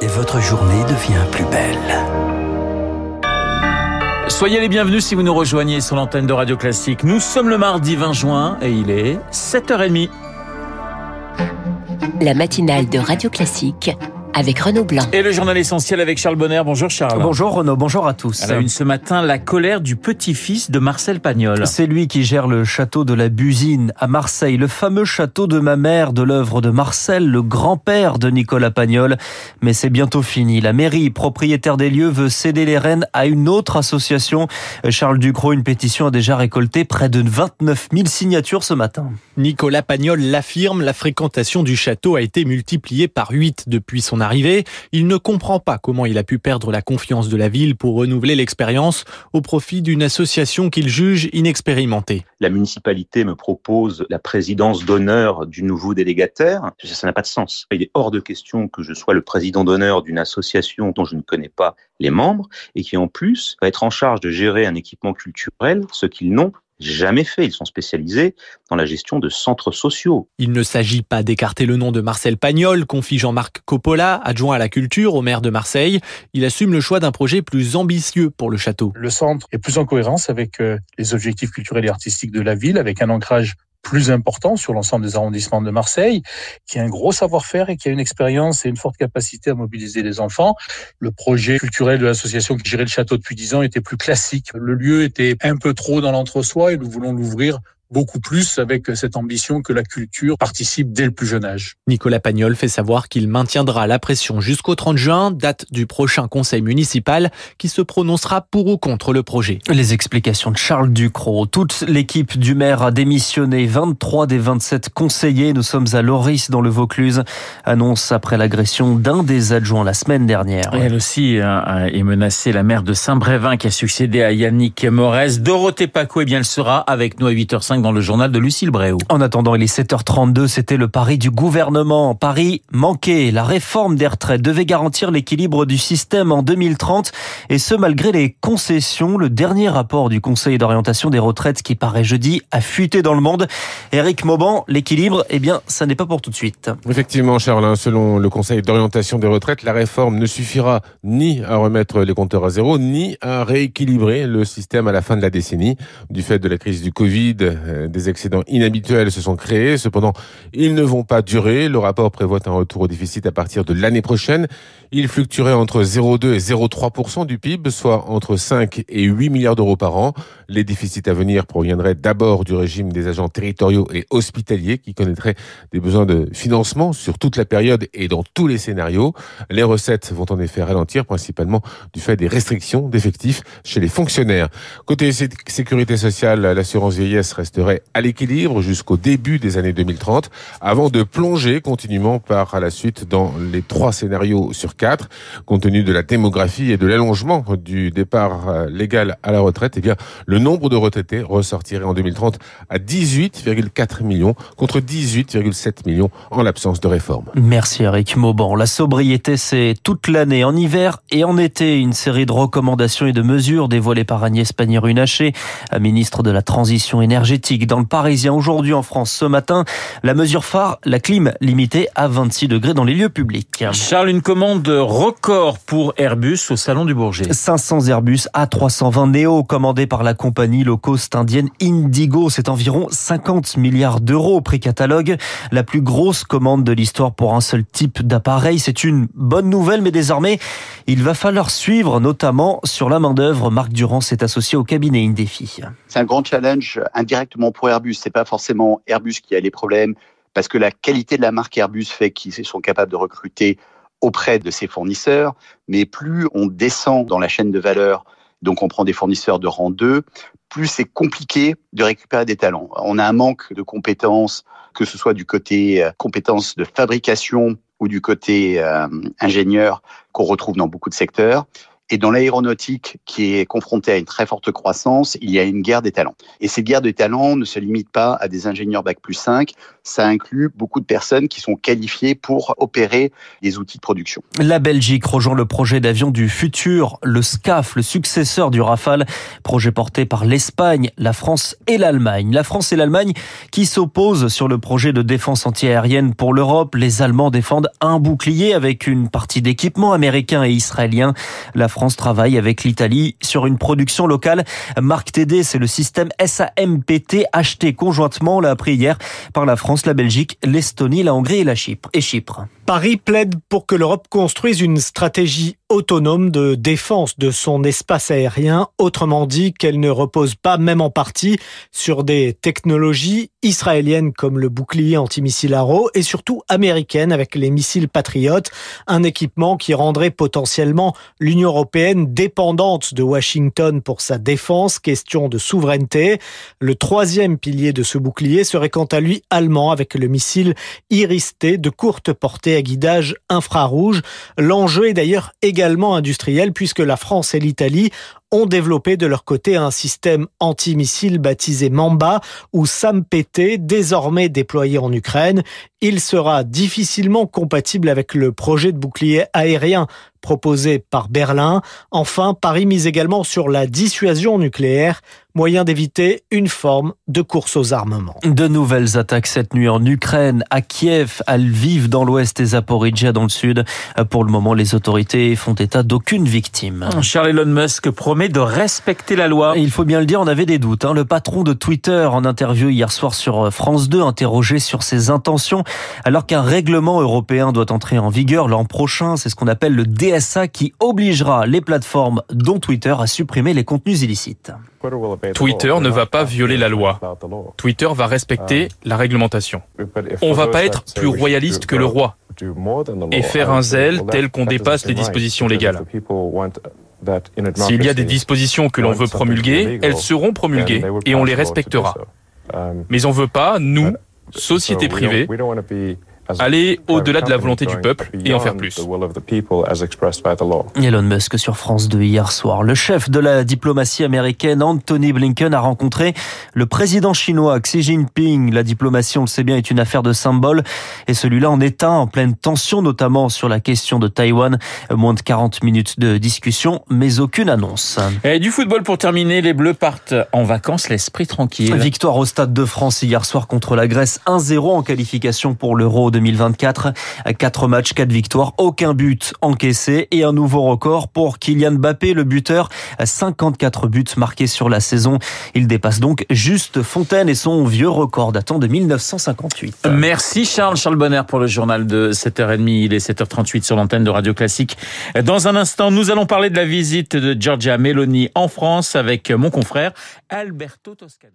et votre journée devient plus belle. Soyez les bienvenus si vous nous rejoignez sur l'antenne de Radio Classique. Nous sommes le mardi 20 juin et il est 7h30. La matinale de Radio Classique avec Renaud Blanc. Et le journal essentiel avec Charles Bonner. Bonjour Charles. Bonjour Renaud, bonjour à tous. À la une ce matin, la colère du petit-fils de Marcel Pagnol. C'est lui qui gère le château de la Busine à Marseille, le fameux château de ma mère de l'œuvre de Marcel, le grand-père de Nicolas Pagnol. Mais c'est bientôt fini. La mairie, propriétaire des lieux, veut céder les rênes à une autre association. Charles Ducrot, une pétition a déjà récolté près de 29 000 signatures ce matin. Nicolas Pagnol l'affirme, la fréquentation du château a été multipliée par 8 depuis son Il ne comprend pas comment il a pu perdre la confiance de la ville pour renouveler l'expérience au profit d'une association qu'il juge inexpérimentée. La municipalité me propose la présidence d'honneur du nouveau délégataire. Ça n'a pas de sens. Il est hors de question que je sois le président d'honneur d'une association dont je ne connais pas les membres et qui en plus va être en charge de gérer un équipement culturel, ce qu'ils n'ont jamais fait. Ils sont spécialisés dans la gestion de centres sociaux. Il ne s'agit pas d'écarter le nom de Marcel Pagnol, confie Jean-Marc Coppola, adjoint à la culture au maire de Marseille. Il assume le choix d'un projet plus ambitieux pour le château. Le centre est plus en cohérence avec euh, les objectifs culturels et artistiques de la ville, avec un ancrage plus important sur l'ensemble des arrondissements de Marseille, qui a un gros savoir-faire et qui a une expérience et une forte capacité à mobiliser les enfants. Le projet culturel de l'association qui gérait le château depuis dix ans était plus classique. Le lieu était un peu trop dans l'entre-soi et nous voulons l'ouvrir beaucoup plus avec cette ambition que la culture participe dès le plus jeune âge. Nicolas Pagnol fait savoir qu'il maintiendra la pression jusqu'au 30 juin, date du prochain conseil municipal qui se prononcera pour ou contre le projet. Les explications de Charles Ducrot. Toute l'équipe du maire a démissionné. 23 des 27 conseillers. Nous sommes à Loris dans le Vaucluse. Annonce après l'agression d'un des adjoints la semaine dernière. Et elle aussi hein, est menacée, la maire de Saint-Brévin qui a succédé à Yannick Morez. Dorothée Paco, eh bien, elle sera avec nous à 8h05 dans le journal de Lucille Bréau. En attendant, il est 7h32, c'était le pari du gouvernement. Paris manqué. La réforme des retraites devait garantir l'équilibre du système en 2030 et ce malgré les concessions. Le dernier rapport du Conseil d'orientation des retraites qui paraît jeudi a fuité dans le monde. Éric Mauban, l'équilibre, eh bien, ça n'est pas pour tout de suite. Effectivement, Charles, selon le Conseil d'orientation des retraites, la réforme ne suffira ni à remettre les compteurs à zéro, ni à rééquilibrer le système à la fin de la décennie. Du fait de la crise du Covid, des excédents inhabituels se sont créés. Cependant, ils ne vont pas durer. Le rapport prévoit un retour au déficit à partir de l'année prochaine. Il fluctuerait entre 0,2 et 0,3% du PIB, soit entre 5 et 8 milliards d'euros par an. Les déficits à venir proviendraient d'abord du régime des agents territoriaux et hospitaliers qui connaîtraient des besoins de financement sur toute la période et dans tous les scénarios. Les recettes vont en effet ralentir, principalement du fait des restrictions d'effectifs chez les fonctionnaires. Côté sécurité sociale, l'assurance vieillesse resterait à l'équilibre jusqu'au début des années 2030, avant de plonger continuellement par la suite dans les trois scénarios sur quatre. Compte tenu de la démographie et de l'allongement du départ euh, légal à la retraite, eh bien, le nombre de retraités ressortirait en 2030 à 18,4 millions contre 18,7 millions en l'absence de réforme. Merci Eric Mauban. La sobriété, c'est toute l'année, en hiver et en été. Une série de recommandations et de mesures dévoilées par Agnès Pannier-Runacher, ministre de la Transition énergétique. Dans le Parisien, aujourd'hui en France, ce matin, la mesure phare, la clim limitée à 26 degrés dans les lieux publics. Charles, une commande record pour Airbus au Salon du Bourget. 500 Airbus A320 Neo commandés par la compagnie low cost indienne Indigo. C'est environ 50 milliards d'euros au prix catalogue. La plus grosse commande de l'histoire pour un seul type d'appareil. C'est une bonne nouvelle, mais désormais, il va falloir suivre, notamment sur la main-d'œuvre. Marc Durand s'est associé au cabinet Indefi. C'est un grand challenge indirectement pour Airbus. C'est pas forcément Airbus qui a les problèmes parce que la qualité de la marque Airbus fait qu'ils sont capables de recruter auprès de ses fournisseurs. Mais plus on descend dans la chaîne de valeur, donc on prend des fournisseurs de rang 2, plus c'est compliqué de récupérer des talents. On a un manque de compétences, que ce soit du côté euh, compétences de fabrication ou du côté euh, ingénieur qu'on retrouve dans beaucoup de secteurs. Et dans l'aéronautique, qui est confrontée à une très forte croissance, il y a une guerre des talents. Et cette guerre des talents ne se limite pas à des ingénieurs Bac plus 5, ça inclut beaucoup de personnes qui sont qualifiées pour opérer les outils de production. La Belgique rejoint le projet d'avion du futur, le SCAF, le successeur du Rafale, projet porté par l'Espagne, la France et l'Allemagne. La France et l'Allemagne qui s'opposent sur le projet de défense antiaérienne pour l'Europe. Les Allemands défendent un bouclier avec une partie d'équipement américain et israélien. France travaille avec l'Italie sur une production locale. Marc TD, c'est le système SAMPT acheté conjointement, l'a appris hier par la France, la Belgique, l'Estonie, la Hongrie et la. Et Chypre. Paris plaide pour que l'Europe construise une stratégie autonome de défense de son espace aérien, autrement dit qu'elle ne repose pas même en partie sur des technologies israéliennes comme le bouclier antimissile Arrow et surtout américaines avec les missiles Patriot, un équipement qui rendrait potentiellement l'Union européenne dépendante de Washington pour sa défense, question de souveraineté. Le troisième pilier de ce bouclier serait quant à lui allemand avec le missile Iris-T de courte portée guidage infrarouge. L'enjeu est d'ailleurs également industriel puisque la France et l'Italie ont développé de leur côté un système antimissile baptisé Mamba ou SAMPT, désormais déployé en Ukraine. Il sera difficilement compatible avec le projet de bouclier aérien proposé par Berlin. Enfin, Paris mise également sur la dissuasion nucléaire, moyen d'éviter une forme de course aux armements. De nouvelles attaques cette nuit en Ukraine, à Kiev, à Lviv dans l'ouest et Zaporizhia dans le sud. Pour le moment, les autorités font état d'aucune victime. Charles Elon Musk promet de respecter la loi. il faut bien le dire, on avait des doutes. Hein. Le patron de Twitter, en interview hier soir sur France 2, interrogé sur ses intentions, alors qu'un règlement européen doit entrer en vigueur l'an prochain. C'est ce qu'on appelle le DSA qui obligera les plateformes, dont Twitter, à supprimer les contenus illicites. Twitter ne va pas violer la loi. Twitter va respecter la réglementation. On ne va pas être plus royaliste que le roi et faire un zèle tel qu'on dépasse les dispositions légales. S'il y a des dispositions que l'on veut promulguer, elles seront promulguées et on les respectera. Mais on ne veut pas, nous, société privée, aller au-delà de la volonté du peuple et en faire plus. Elon Musk sur France 2 hier soir. Le chef de la diplomatie américaine, Anthony Blinken, a rencontré le président chinois Xi Jinping. La diplomatie, on le sait bien, est une affaire de symbole et celui-là en est un en pleine tension, notamment sur la question de Taïwan. Moins de 40 minutes de discussion, mais aucune annonce. Et du football pour terminer, les Bleus partent en vacances, l'esprit tranquille. Victoire au Stade de France hier soir contre la Grèce, 1-0 en qualification pour l'Euro 2024. Quatre matchs, quatre victoires, aucun but encaissé et un nouveau record pour Kylian Mbappé, le buteur. 54 buts marqués sur la saison. Il dépasse donc juste Fontaine et son vieux record datant de 1958. Merci Charles, Charles Bonner pour le journal de 7h30. Il est 7h38 sur l'antenne de Radio Classique. Dans un instant, nous allons parler de la visite de Giorgia Meloni en France avec mon confrère Alberto Toscano.